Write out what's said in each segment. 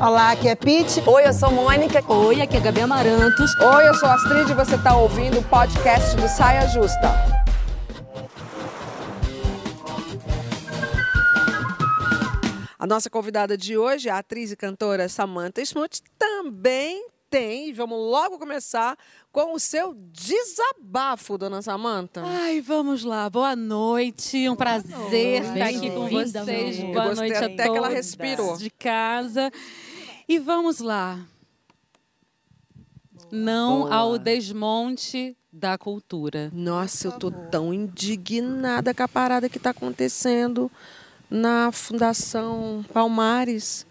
Olá, aqui é Pete. Oi, eu sou Mônica. Oi, aqui é Gabi Amarantos. Oi, eu sou Astrid e você está ouvindo o podcast do Saia Justa. A nossa convidada de hoje, a atriz e cantora Samantha Smuts, também tem, e vamos logo começar com o seu desabafo, dona Samantha. Ai, vamos lá. Boa noite. Um prazer estar aqui com vocês. Boa Eu gostei noite a até que ela respirou. de casa. E vamos lá. Não Boa. ao desmonte da cultura. Nossa, eu tô tão indignada com a parada que está acontecendo na Fundação Palmares.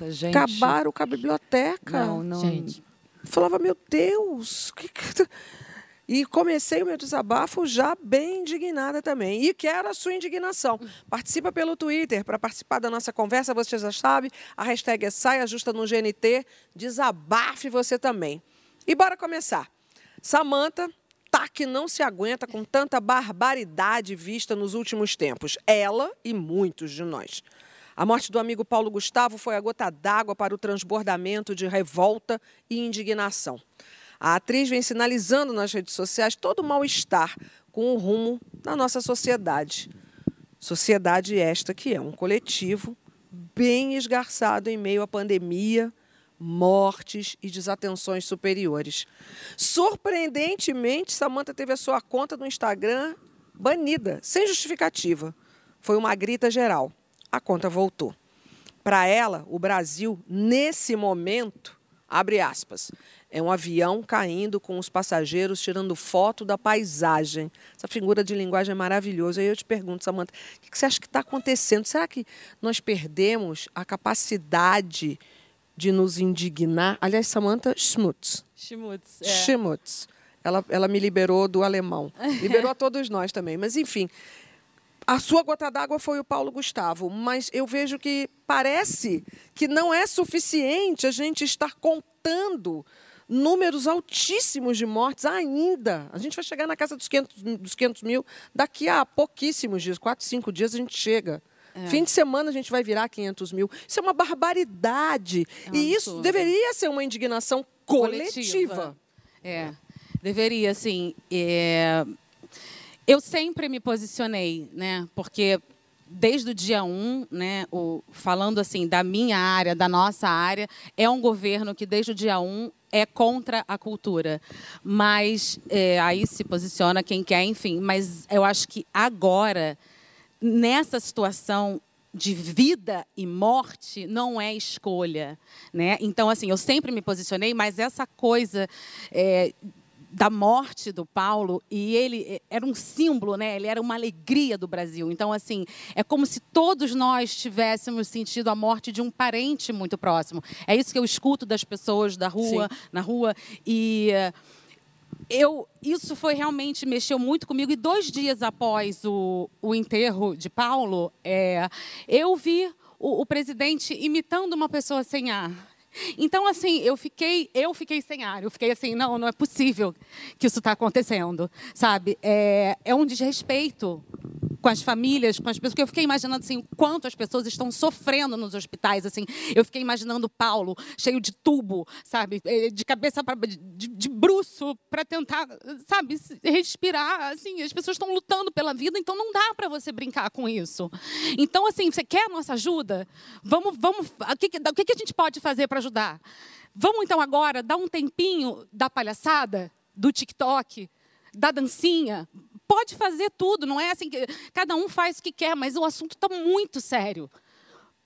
Nossa, gente. Acabaram com a biblioteca. Não, não. Gente, Falava, meu Deus, que. E comecei o meu desabafo já bem indignada também. E quero a sua indignação. Participa pelo Twitter. Para participar da nossa conversa, você já sabe, a hashtag é Saia Justa no GNT. Desabafe você também. E bora começar. Samanta tá que não se aguenta com tanta barbaridade vista nos últimos tempos. Ela e muitos de nós. A morte do amigo Paulo Gustavo foi a gota d'água para o transbordamento de revolta e indignação. A atriz vem sinalizando nas redes sociais todo o mal-estar com o rumo da nossa sociedade. Sociedade esta que é um coletivo bem esgarçado em meio à pandemia, mortes e desatenções superiores. Surpreendentemente, Samantha teve a sua conta no Instagram banida, sem justificativa. Foi uma grita geral. A conta voltou. Para ela, o Brasil, nesse momento, abre aspas, é um avião caindo com os passageiros tirando foto da paisagem. Essa figura de linguagem é maravilhosa. Aí eu te pergunto, Samantha, o que você acha que está acontecendo? Será que nós perdemos a capacidade de nos indignar? Aliás, Samantha Schmutz. Schmutz. é. Schmutz. Ela, ela me liberou do alemão. Liberou a todos nós também. Mas, enfim, a sua gota d'água foi o Paulo Gustavo. Mas eu vejo que parece que não é suficiente a gente estar contando números altíssimos de mortes ainda. A gente vai chegar na casa dos 500, dos 500 mil daqui a pouquíssimos dias, quatro, cinco dias a gente chega. Fim de semana a gente vai virar 500 mil. Isso é uma barbaridade. É um e isso absurdo. deveria ser uma indignação coletiva. É, deveria, assim. é, Eu sempre me posicionei, né? Porque desde o dia 1, né, o... falando assim da minha área, da nossa área, é um governo que desde o dia 1 é contra a cultura. Mas é, aí se posiciona quem quer, enfim. Mas eu acho que agora, nessa situação de vida e morte não é escolha, né? Então assim, eu sempre me posicionei, mas essa coisa é, da morte do Paulo e ele é, era um símbolo, né? Ele era uma alegria do Brasil. Então assim, é como se todos nós tivéssemos sentido a morte de um parente muito próximo. É isso que eu escuto das pessoas da rua, na rua e eh, eu, isso foi realmente mexeu muito comigo. E dois dias após o, o enterro de Paulo, é, eu vi o, o presidente imitando uma pessoa sem ar. Então, assim, eu fiquei, eu fiquei sem ar. Eu fiquei assim, não, não é possível que isso está acontecendo, sabe? É, é um desrespeito com as famílias, com as pessoas. Porque eu fiquei imaginando assim, o quanto as pessoas estão sofrendo nos hospitais. Assim, eu fiquei imaginando Paulo cheio de tubo, sabe, Eh, de cabeça para de, de bruço para tentar, sabe, respirar. Assim, as pessoas estão lutando pela vida, então não dá para você brincar com isso. Então, assim, você quer a nossa ajuda? Vamos, vamos. O que, o que a gente pode fazer para ajudar? Vamos então agora dar um tempinho da palhaçada, do TikTok, da dancinha. Pode fazer tudo, não é assim que cada um faz o que quer, mas o assunto está muito sério.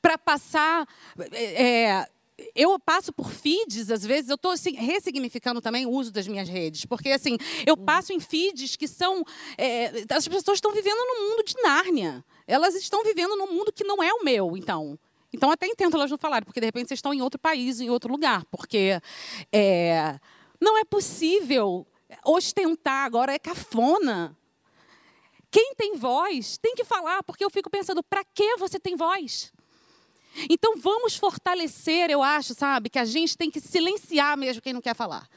Para passar. é, eu passo por feeds, às vezes, eu estou ressignificando também o uso das minhas redes. Porque, assim, eu passo em feeds que são. é, as pessoas estão vivendo num mundo de Nárnia. Elas estão vivendo num mundo que não é o meu, então. Então, até entendo elas não falarem, porque de repente vocês estão em outro país, em outro lugar. Porque é, não é possível ostentar, agora é cafona. Quem tem voz tem que falar, porque eu fico pensando, para que você tem voz? Então vamos fortalecer, eu acho, sabe, que a gente tem que silenciar mesmo quem não quer falar.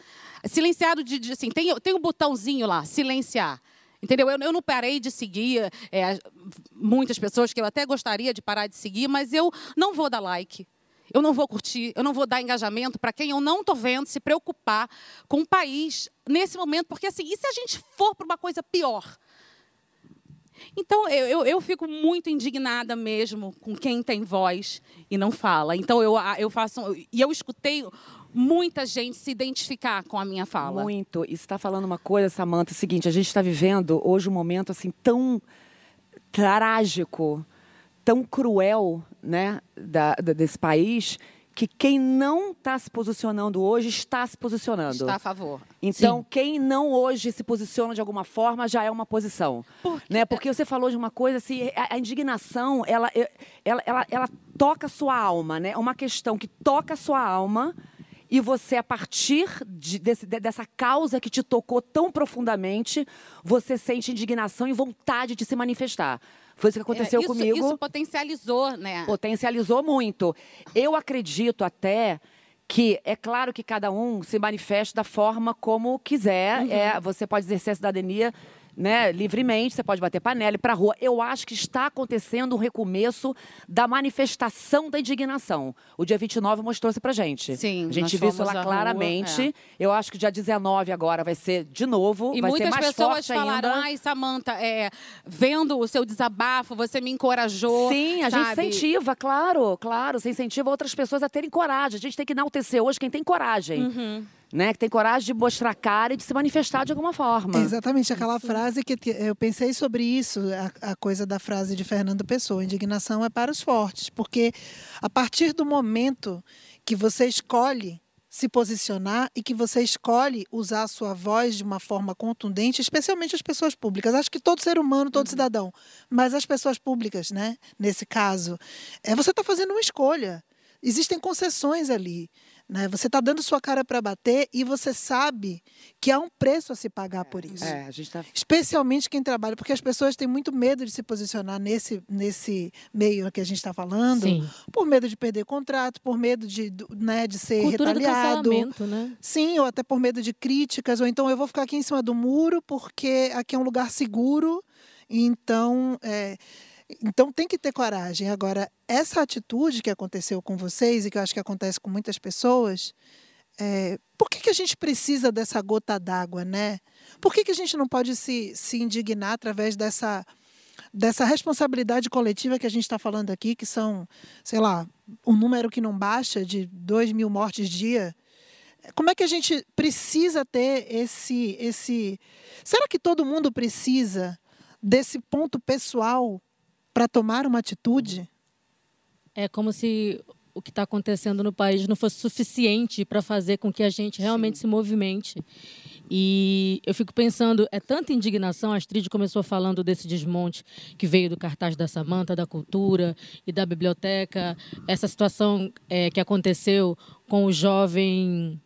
Silenciado de, de assim, tem, tem um botãozinho lá, silenciar. Entendeu? Eu, eu não parei de seguir é, muitas pessoas que eu até gostaria de parar de seguir, mas eu não vou dar like. Eu não vou curtir, eu não vou dar engajamento para quem eu não estou vendo se preocupar com o país nesse momento, porque assim, e se a gente for para uma coisa pior? Então, eu, eu, fico muito indignada mesmo com quem tem voz e não fala. Então, eu, eu faço. E eu escutei muita gente se identificar com a minha fala. Muito. E você está falando uma coisa, Samanta, é o seguinte: a gente está vivendo hoje um momento assim tão trágico, tão cruel, né, da, da desse país que quem não está se posicionando hoje está se posicionando. Está a favor. Então, Sim. quem não hoje se posiciona de alguma forma já é uma posição. Por né? Porque você falou de uma coisa assim, a, indignação, ela, ela, ela, ela toca a sua alma, né? É uma questão que toca a sua alma e você, a partir de, desse, dessa causa que te tocou tão profundamente, você sente indignação e vontade de se manifestar. Foi isso que aconteceu é, isso, comigo. Isso potencializou, né? Potencializou muito. Eu acredito até que é claro que cada um se manifesta da forma como quiser. Uhum. É, você pode exercer a cidadania né, livremente, você pode bater panela e para a rua. Eu acho que está acontecendo um recomeço da manifestação da indignação. O dia 29 mostrou isso para gente. Sim, a gente viu isso lá claramente. Rua, é. Eu acho que o dia 19 agora vai ser de novo, e vai ser mais pessoas forte falaram, ainda. ai, Samanta, é, vendo o seu desabafo, você me encorajou. Sim, a sabe? gente incentiva, claro, claro. Você incentiva outras pessoas a terem coragem. A gente tem que enaltecer hoje quem tem coragem. Uhum né? Que tem coragem de mostrar a cara e de se manifestar de alguma forma. Exatamente, aquela isso. frase que eu pensei sobre isso, a, a, coisa da frase de Fernando Pessoa, indignação é para os fortes, porque a partir do momento que você escolhe se posicionar e que você escolhe usar a sua voz de uma forma contundente, especialmente as pessoas públicas. Acho que todo ser humano, todo uhum. cidadão, mas as pessoas públicas, né? Nesse caso, é você está fazendo uma escolha. Existem concessões ali. Né? Você está dando sua cara para bater e você sabe que há um preço a se pagar por isso. É, a gente tá... Especialmente quem trabalha, porque as pessoas têm muito medo de se posicionar nesse, nesse meio que a gente está falando, Sim. por medo de perder contrato, por medo de, né, de ser Cultura retaliado. Do né? Sim, ou até por medo de críticas, ou então eu vou ficar aqui em cima do muro porque aqui é um lugar seguro. Então, é, então tem que ter coragem. Agora, essa atitude que aconteceu com vocês e que eu acho que acontece com muitas pessoas, é, por que, que a gente precisa dessa gota d'água, né? Por que, que a gente não pode se, se indignar através dessa, dessa responsabilidade coletiva que a gente está falando aqui, que são, sei lá, um número que não baixa de 2 mil mortes dia? Como é que a gente precisa ter esse, esse. Será que todo mundo precisa desse ponto pessoal para tomar uma atitude? É como se o que está acontecendo no país não fosse suficiente para fazer com que a gente realmente Sim. se movimente. E eu fico pensando, é tanta indignação, a Astrid começou falando desse desmonte que veio do cartaz da Samanta, da cultura e da biblioteca, essa situação é, que aconteceu com o jovem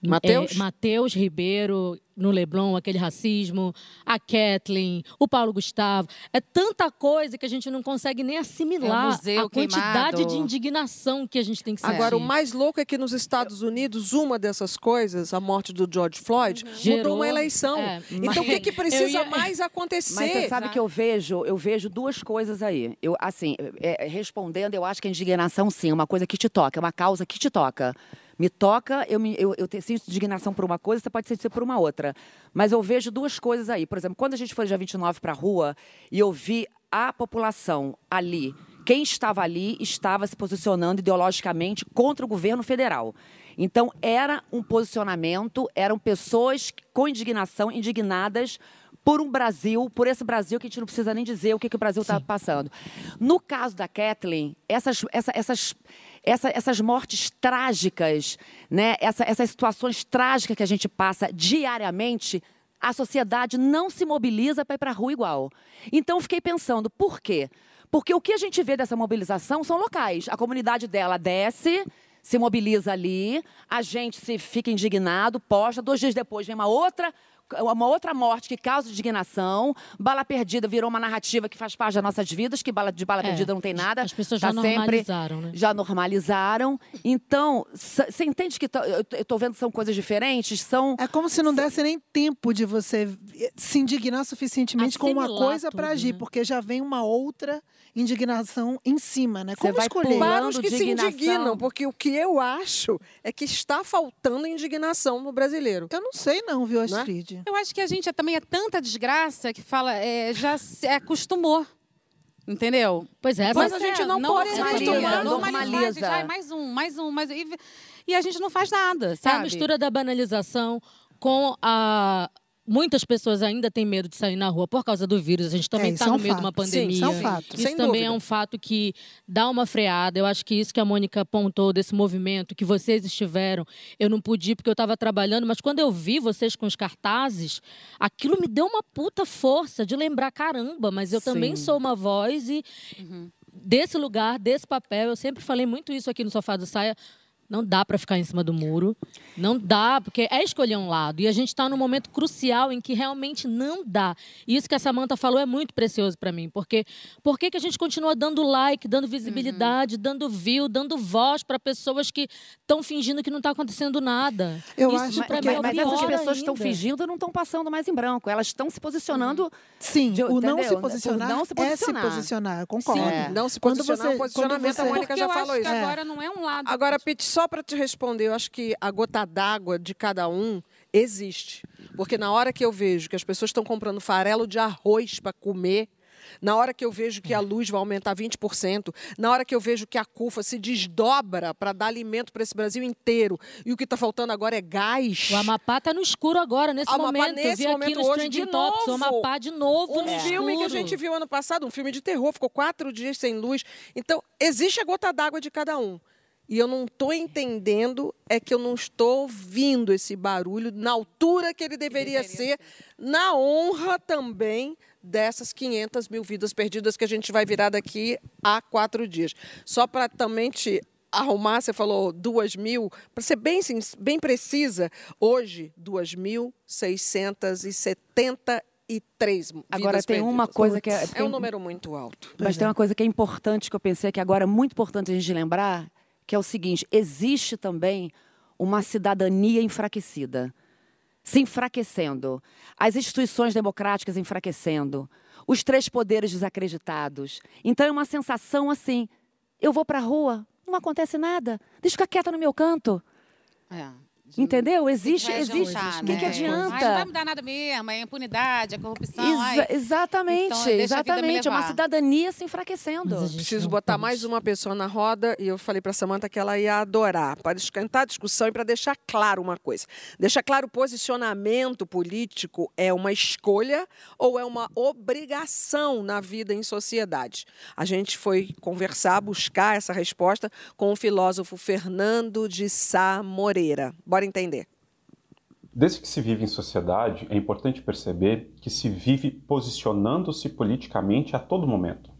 Mateus? É, Mateus Ribeiro, no Leblon, aquele racismo, a Kathleen, o Paulo Gustavo. É tanta coisa que a gente não consegue nem assimilar é a quantidade queimado. de indignação que a gente tem que sentir. Agora, o mais louco é que nos Estados Unidos, uma dessas coisas, a morte do George Floyd, uhum. mudou Gerou, uma eleição. É, então, o que, que precisa ia... mais acontecer? Mas você sabe que eu vejo, eu vejo duas coisas aí. Eu, assim, é, respondendo, eu acho que a indignação, sim, é uma coisa que te toca, é uma causa que te toca me toca, eu, me, eu, eu sinto indignação por uma coisa, você pode sentir por uma outra. Mas eu vejo duas coisas aí. Por exemplo, quando a gente foi dia 29 para a rua e eu vi a população ali, quem estava ali estava se posicionando ideologicamente contra o governo federal. Então, era um posicionamento, eram pessoas com indignação, indignadas por um Brasil, por esse Brasil que a gente não precisa nem dizer o que, que o Brasil está passando. No caso da Kathleen, essas, essa, essas, essa, essas mortes trágicas, né? Essa, essas situações trágicas que a gente passa diariamente, a sociedade não se mobiliza para ir para a rua igual. Então, fiquei pensando, por quê? Porque o que a gente vê dessa mobilização são locais. A comunidade dela desce, se mobiliza ali, a gente se fica indignado, posta, dois dias depois vem uma outra uma outra morte que causa indignação. Bala perdida virou uma narrativa que faz parte das nossas vidas, que bala, de bala é, perdida não tem nada. As pessoas tá já normalizaram, sempre, né? Já normalizaram. Então, você entende que eu estou vendo que são coisas diferentes? São. É como se não desse nem tempo de você se indignar suficientemente Assimilar com uma coisa para agir, né? porque já vem uma outra indignação em cima, né? Como vai escolher? Para os que se indignam, porque o que eu acho é que está faltando indignação no brasileiro. Eu não sei não, viu, é? Astrid? Eu acho que a gente é, também é tanta desgraça que fala, é, já se acostumou. Entendeu? Pois é, Mas a gente não pode se acostumar. Normaliza. Já, é mais um, mais um, mais um. E, e a gente não faz nada, É sabe? a mistura da banalização com a. Muitas pessoas ainda têm medo de sair na rua por causa do vírus. A gente também É, está isso é no meio de uma fato. Sim, pandemia. isso é um fato. Isso Sem também dúvida. é um fato que dá uma freada. Eu acho que isso que a Mônica apontou desse movimento, que vocês estiveram, eu não pude ir porque eu estava trabalhando, mas quando eu vi vocês com os cartazes, aquilo me deu uma puta força de lembrar, caramba, mas eu também Sim. sou uma voz e desse lugar, desse papel, eu sempre falei muito isso aqui no Sofá do Saia. Não dá para ficar em cima do muro. Não dá, porque é escolher um lado. E a gente está num momento crucial em que realmente não dá. E isso que a Samanta falou é muito precioso para mim. Porque por que que a gente continua dando like, dando visibilidade, dando view, dando voz para pessoas que estão fingindo que não está acontecendo nada? Eu isso acho pra Mas, mim é o mas essas pessoas que estão fingindo não estão passando mais em branco. Elas estão se posicionando. Sim, De- o não se O posicionar, não se é se posicionar. posicionar, eu concordo. Sim, É. não se Quando posicionar, você- o posicionamento, quando a você- Mônica Porque já eu falou acho isso. que agora não é um lado. Agora, Pete, só para te responder, eu acho que a gota d'água de cada um existe. Porque na hora que eu vejo que as pessoas estão comprando farelo de arroz para comer, na hora que eu vejo que a luz vai aumentar 20%, na hora que eu vejo que a CUFA se desdobra para dar alimento para esse Brasil inteiro, e o que está faltando agora é gás. O Amapá tá no escuro agora, nesse Amapá, momento. nesse eu vi aqui momento, nos hoje, Trending Topics. O. Amapá de novo Um no filme que a gente viu ano passado, um filme de terror, ficou quatro dias sem luz. Então, existe a gota d'água de cada um. E eu não estou entendendo, é que eu não estou ouvindo esse barulho na altura que ele deveria, ser, na honra também dessas 500 mil vidas perdidas que a gente vai virar daqui a quatro dias. Só para também te arrumar, você falou duas mil, para ser bem, bem precisa, hoje, 2.673 Agora vidas tem uma perdidas. coisa que é. É um número muito alto. Mas tem uma coisa que é importante que eu pensei que agora é muito importante a gente lembrar, que é o seguinte: existe também uma cidadania enfraquecida, se enfraquecendo, as instituições democráticas enfraquecendo, os três poderes desacreditados. Então é uma sensação assim: eu vou para a rua, não acontece nada, deixa eu ficar quieta no meu canto. É. Entendeu? Existe, existe. adiantar, O que, né? que adianta? Ai, não vai mudar nada mesmo, é impunidade, é corrupção. Exa- ai. exatamente, Então, exatamente. É uma cidadania se enfraquecendo. Preciso botar mais uma pessoa na roda e eu falei para Samantha que ela ia adorar, para esquentar a discussão e para deixar claro uma coisa. Deixar claro o posicionamento político é uma escolha ou é uma obrigação na vida em sociedade. A gente foi conversar, buscar essa resposta com o filósofo Fernando de Sá Moreira. Bora entender. Desde que se vive em sociedade, é importante perceber que se vive posicionando-se politicamente a todo momento.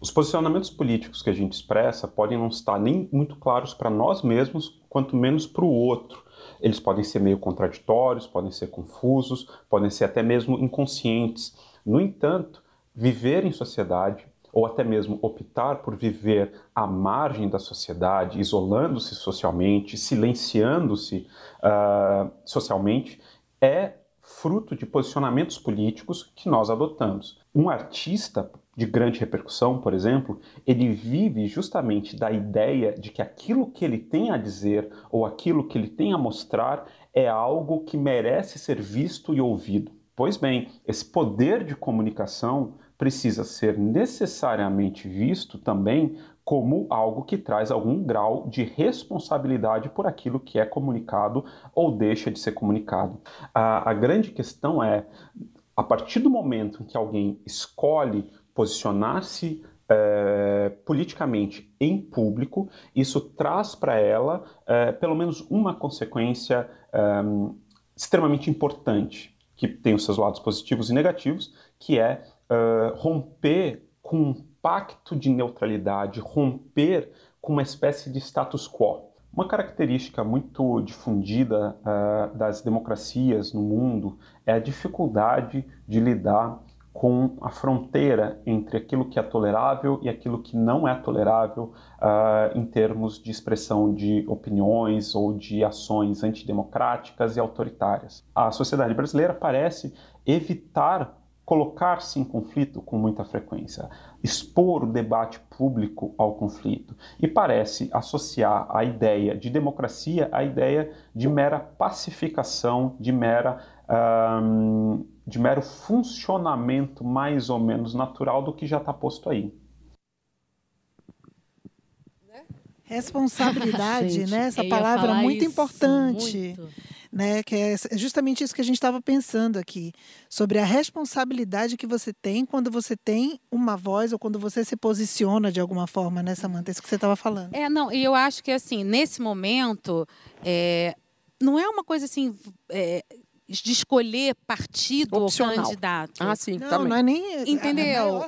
Os posicionamentos políticos que a gente expressa podem não estar nem muito claros para nós mesmos, quanto menos para o outro. Eles podem ser meio contraditórios, podem ser confusos, podem ser até mesmo inconscientes. No entanto, viver em sociedade, ou até mesmo optar por viver à margem da sociedade, isolando-se socialmente, silenciando-se ah, socialmente, é fruto de posicionamentos políticos que nós adotamos. Um artista de grande repercussão, por exemplo, ele vive justamente da ideia de que aquilo que ele tem a dizer ou aquilo que ele tem a mostrar é algo que merece ser visto e ouvido. Pois bem, esse poder de comunicação precisa ser necessariamente visto também como algo que traz algum grau de responsabilidade por aquilo que é comunicado ou deixa de ser comunicado. A, a grande questão é, a partir do momento em que alguém escolhe posicionar-se eh, politicamente em público, isso traz para ela eh, pelo menos uma consequência eh, extremamente importante, que tem os seus lados positivos e negativos, que é romper com um pacto de neutralidade, romper com uma espécie de status quo. Uma característica muito difundida uh, das democracias no mundo é a dificuldade de lidar com a fronteira entre aquilo que é tolerável e aquilo que não é tolerável uh, em termos de expressão de opiniões ou de ações antidemocráticas e autoritárias. A sociedade brasileira parece evitar colocar-se em conflito com muita frequência, expor o debate público ao conflito e parece associar a ideia de democracia à ideia de mera pacificação, de mera um, de mero funcionamento mais ou menos natural do que já está posto aí. Responsabilidade, né? Essa palavra muito isso, importante. Muito. Né, que é justamente isso que a gente estava pensando aqui, sobre a responsabilidade que você tem quando você tem uma voz ou quando você se posiciona de alguma forma, né, Samanta? Isso que você estava falando. É, não, e eu acho que assim, nesse momento, é, não é uma coisa assim. É, de escolher partido Opcional. ou candidato. Ah, sim, não, também. Não é nem é entendeu?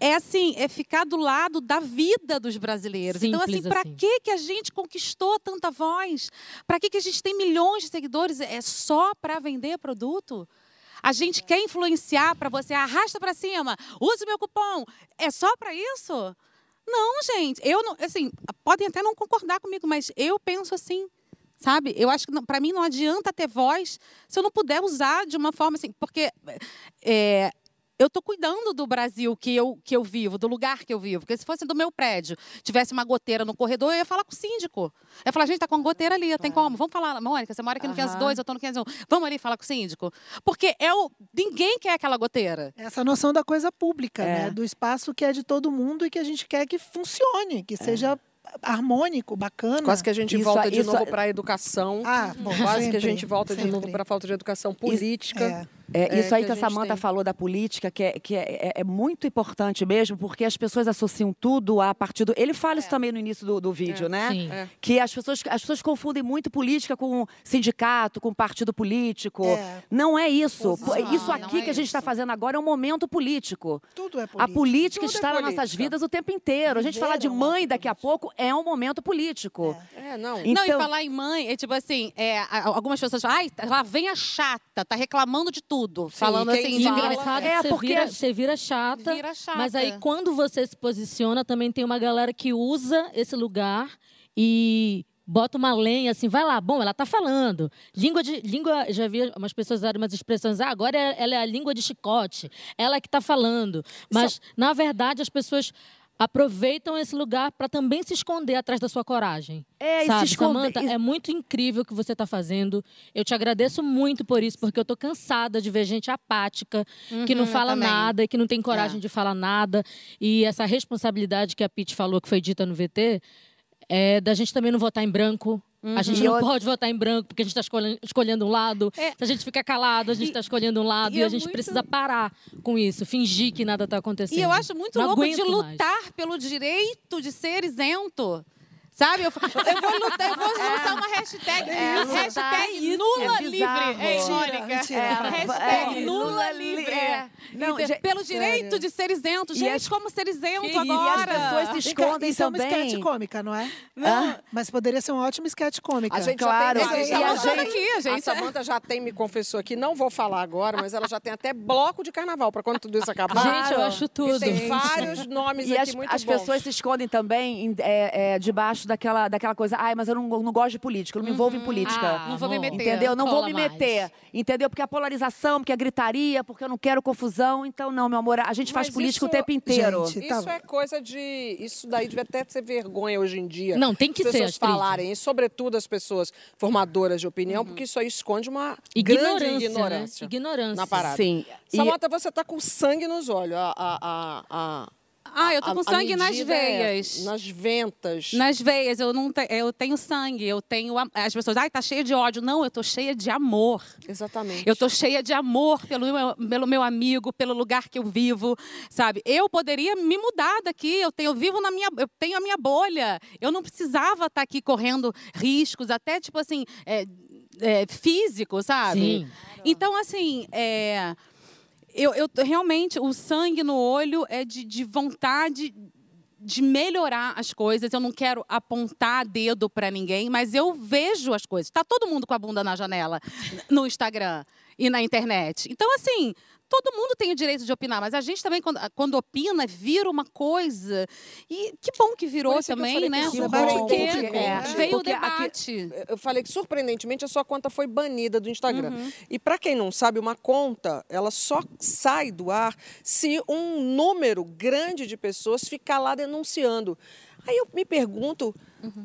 É, é assim, é ficar do lado da vida dos brasileiros. Simples então assim, para assim. que que a gente conquistou tanta voz? Para que que a gente tem milhões de seguidores? É só para vender produto? A gente quer influenciar para você arrasta para cima, use meu cupom. É só para isso? Não, gente. Eu não, assim, podem até não concordar comigo, mas eu penso assim. Sabe? Eu acho que para mim não adianta ter voz se eu não puder usar de uma forma assim, porque é, eu estou cuidando do Brasil que eu, que eu vivo, do lugar que eu vivo. Porque se fosse do meu prédio, tivesse uma goteira no corredor, eu ia falar com o síndico. Eu ia falar, gente, tá com goteira ali, tem como? Vamos falar, Mônica, você mora aqui no uhum. 502, eu estou no 501. Vamos ali falar com o síndico. Porque é o, ninguém quer aquela goteira. Essa noção da coisa pública, é. né? Do espaço que é de todo mundo e que a gente quer que funcione, que é. seja harmônico, bacana. Quase que a gente isso, volta de isso, novo para a educação. Ah, bom, Quase sempre, que a gente volta sempre. de novo para a falta de educação política. Isso, é. É, isso é, aí que, que a, a Samanta falou da política, que, é, que é, é, é, muito importante mesmo, porque as pessoas associam tudo a partido. Ele fala isso é. também no início do, do vídeo, é. né? Sim. Que as pessoas, as pessoas confundem muito política com sindicato, com partido político. Não é isso. Não, isso aqui que a gente está fazendo agora é um momento político. Tudo é político. A política tudo está nas nossas vidas o tempo inteiro. A gente falar de mãe daqui a pouco é um momento político. É, não. Então... Não, e falar em mãe, é tipo assim, algumas pessoas falam, ai, lá vem a chata, tá reclamando de tudo. Sim, falando assim, fala... engraçado é, você, porque... vira, você vira chata, vira chata. Mas aí, quando você se posiciona, também tem uma galera que usa esse lugar e bota uma lenha assim, vai lá, bom, ela está falando. Língua de. Língua, já vi umas pessoas usarem umas expressões, ah, agora ela é a língua de chicote, ela é que está falando. Mas, Só... na verdade, as pessoas aproveitam esse lugar para também se esconder atrás da sua coragem. É, sabe, se Samanta, é muito incrível o que você está fazendo. Eu te agradeço muito por isso, porque eu estou cansada de ver gente apática, uhum, que não fala nada e que não tem coragem é. de falar nada. E essa responsabilidade que a Pete falou, que foi dita no VT, é da gente também não votar em branco, Uhum. A gente não eu... pode votar em branco porque a gente está escolhendo, escolhendo, um lado. É. Se a gente fica calado, a gente está escolhendo um lado. E, e a é gente muito... precisa parar com isso, fingir que nada está acontecendo. E eu acho muito não louco de lutar mais. pelo direito de ser isento. Sabe? Eu, eu vou lutar, eu vou lançar uma hashtag. É, hashtag é Nula é Livre. Ei, Mônica. É, hashtag é, Nula Livre. É. Não, gente, pelo sério. direito de ser isento. Gente, as, como ser isento que agora? E as pessoas se escondem Isso também. é uma sketch cômica, não é? Não. Ah? Mas poderia ser um ótimo sketch cômica. A gente claro. Já tem, a, a, gente, aqui, a, gente, a Samanta já tem, me confessou aqui, não vou falar agora, mas ela já tem até bloco de carnaval para quando tudo isso acabar. Gente, eu acho tudo. E tem vários nomes e aqui as, muito as bons. As pessoas se escondem também é, daquela, daquela coisa, ai, mas eu não, não gosto de política, eu não me envolvo em uhum. política. Ah, não vou me meter. Entendeu? Não vou me meter. Mais. Entendeu? Porque a polarização, porque a gritaria, porque eu não quero confusão. Então, não, meu amor, a gente faz mas política isso, o tempo inteiro. Gente, tá... Isso é coisa de. Isso daí deve até ser vergonha hoje em dia. Não, tem que as ser. pessoas falarem, e sobretudo as pessoas formadoras de opinião, uhum. porque isso aí esconde uma ignorância, grande ignorância. Né? Ignorância. Na parada. Sim. Samanta, e... você está com sangue nos olhos. a, a, a, a ah, eu tô com sangue nas é veias. É nas ventas. Nas veias, eu não te, eu tenho sangue, eu tenho as pessoas, ai, tá cheia de ódio. Não, eu tô cheia de amor. Exatamente. Eu tô cheia de amor pelo meu, pelo meu amigo, pelo lugar que eu vivo, sabe? Eu poderia me mudar daqui, eu tenho eu vivo na minha, eu tenho a minha bolha. Eu não precisava estar tá aqui correndo riscos, até tipo assim, é, é, físico, sabe? Sim. Então assim, é eu, eu realmente, o sangue no olho é de, de vontade de melhorar as coisas. Eu não quero apontar dedo para ninguém, mas eu vejo as coisas. Tá todo mundo com a bunda na janela no Instagram e na internet. Então, assim, todo mundo tem o direito de opinar, mas a gente também, quando, quando opina, vira uma coisa. E que bom que virou que também, falei né? que Que bom, Porque é, veio o porque aqui- debate. Eu falei que, surpreendentemente, a sua conta foi banida do Instagram. E para quem não sabe, uma conta, ela só sai do ar se um número grande de pessoas ficar lá denunciando. Aí eu me pergunto,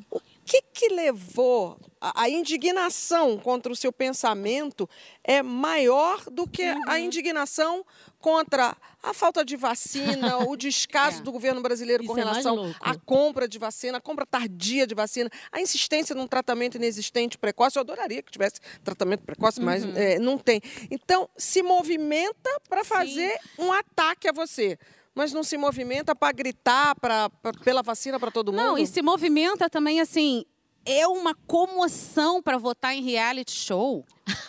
o que que levou a, a indignação contra o seu pensamento é maior do que a indignação contra a falta de vacina, o descaso É. do governo brasileiro com Isso é mais relação louco. à compra de vacina, a compra tardia de vacina, a insistência num tratamento inexistente precoce. Eu adoraria que tivesse tratamento precoce, mas é, não tem. Então, se movimenta para fazer um ataque a você. Mas não se movimenta para gritar pra, pra- pela vacina para todo mundo? Não, e se movimenta também assim. É uma comoção para votar em reality show.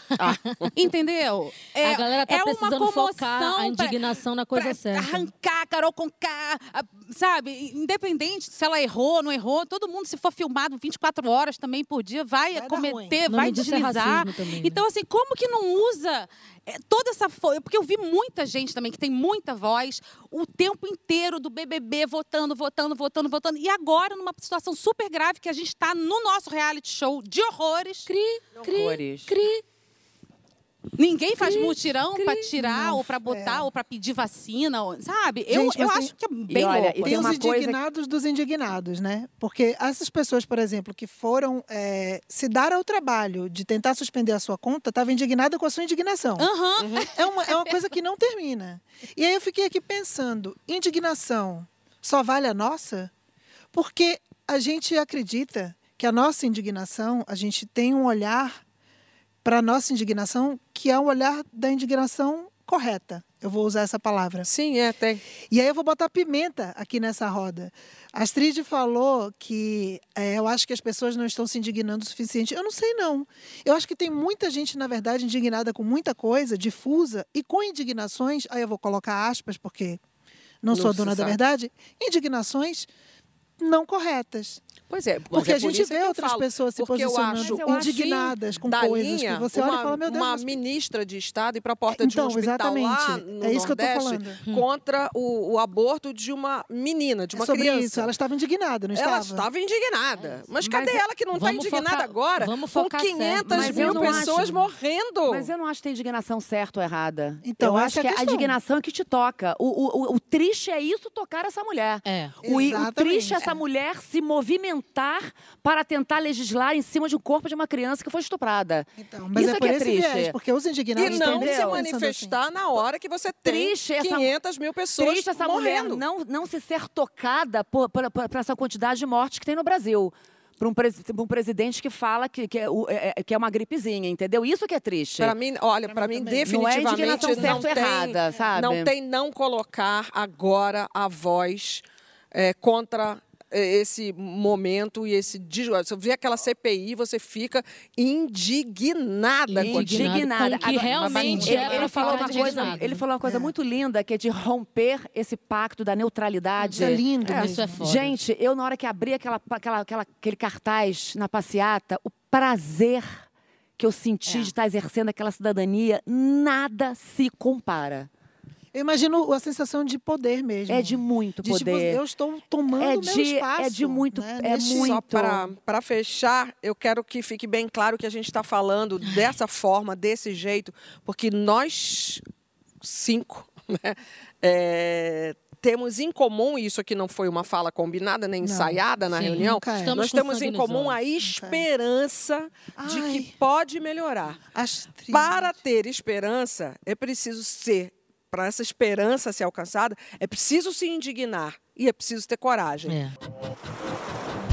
Entendeu? É, a galera tá é uma precisando focar a comoção pra- indignação na coisa pra certa. arrancar Carol com K, sabe? Independente se ela errou, não errou, todo mundo, se for filmado 24 horas também por dia, vai, Vai cometer, vai é deslizar. também, né? Então, assim, como que não usa é, toda essa? Porque eu vi muita gente também que tem muita voz o tempo inteiro do BBB votando, votando, votando, votando. E agora, numa situação super grave, que a gente está no nosso reality show de horrores. Cri, cri, Horrores. cri. Ninguém faz Cri, mutirão para tirar ou para botar é. ou para pedir vacina, ou- sabe? eu Gente, eu mas tem- acho que é bem olha, louco. e Tem tem os uma coisa- indignados dos indignados, né? Porque essas pessoas, por exemplo, que foram é, se dar ao trabalho de tentar suspender a sua conta, estavam indignadas com a sua indignação. Aham. É uma, é uma coisa que não termina. E aí eu fiquei aqui pensando: indignação só vale a nossa? Porque a gente acredita que a nossa indignação, a gente tem um olhar para nossa indignação que é um olhar da indignação correta. Eu vou usar essa palavra. Sim, é, tem. E aí eu vou botar pimenta aqui nessa roda. A Astrid falou que é, eu acho que as pessoas não estão se indignando o suficiente. Eu não sei, não. Eu acho que tem muita gente, na verdade, indignada com muita coisa, difusa, e com indignações, aí eu vou colocar aspas, porque não, Não sou dona da sabe. verdade, indignações não corretas. Pois é, mas Porque é a gente vê outras falo, pessoas se porque eu posicionando acho, Mas eu acho indignadas com coisas linha, que você olha uma, e fala, meu Deus, uma mas ministra de Estado ir para a porta de um Então, hospital lá exatamente. no É isso que eu tô Nordeste falando. contra o, o aborto de uma menina, de uma é sobre criança. isso. Ela estava indignada, não Ela estava? estava indignada. Mas cadê Mas ela que não está indignada focar- agora? vamos com focar 500 certo. Mas mil eu não pessoas acho. morrendo. Mas eu não acho que tem indignação certa ou errada. Então, eu acho é a que a questão. indignação é que te toca. O, o, triste é isso tocar essa mulher. É. O, o triste é essa mulher se movimentar para tentar legislar em cima de um corpo de uma criança que foi estuprada. Então, mas Isso é é por que é esse triste. viés, porque os indignados E não se manifestar na hora que você tem Triste essa- 500 mil pessoas Triste essa morrendo. mulher não, não se ser tocada por, por, por- por essa quantidade de mortes que tem no Brasil. Para um, pres- um presidente que fala que, que, é, é- é- que é uma gripezinha, entendeu? Isso que é triste. Para mim, olha, para mim também. Não é definitivamente indignação não tem, errada, sabe? não tem não colocar agora a voz é, contra esse momento e esse você vê aquela CPI, você fica indignada. Indignada. indignada. com que realmente ele, é ele falou uma coisa, indignado. ele falou uma coisa É. muito linda, que é de romper esse pacto da neutralidade. Isso é lindo É, isso é foda. Gente, eu na hora que abri aquela, aquela, aquela- aquele cartaz na passeata, o prazer que eu senti É. de estar exercendo aquela cidadania, nada se compara. Eu imagino a sensação de poder mesmo. É de muito De, tipo, poder. eu estou tomando É o meu de- espaço. é de muito- né, é neste- muito- Só para fechar, eu quero que fique bem claro que a gente está falando dessa forma, desse jeito, porque nós cinco né, é, temos em comum, e isso aqui não foi uma fala combinada nem Não. ensaiada na Sim. reunião, é. Nós temos em comum a olhos. esperança de Ai. que pode melhorar. Para ter esperança, é preciso ser, para essa esperança ser alcançada, é preciso se indignar e é preciso ter coragem. É.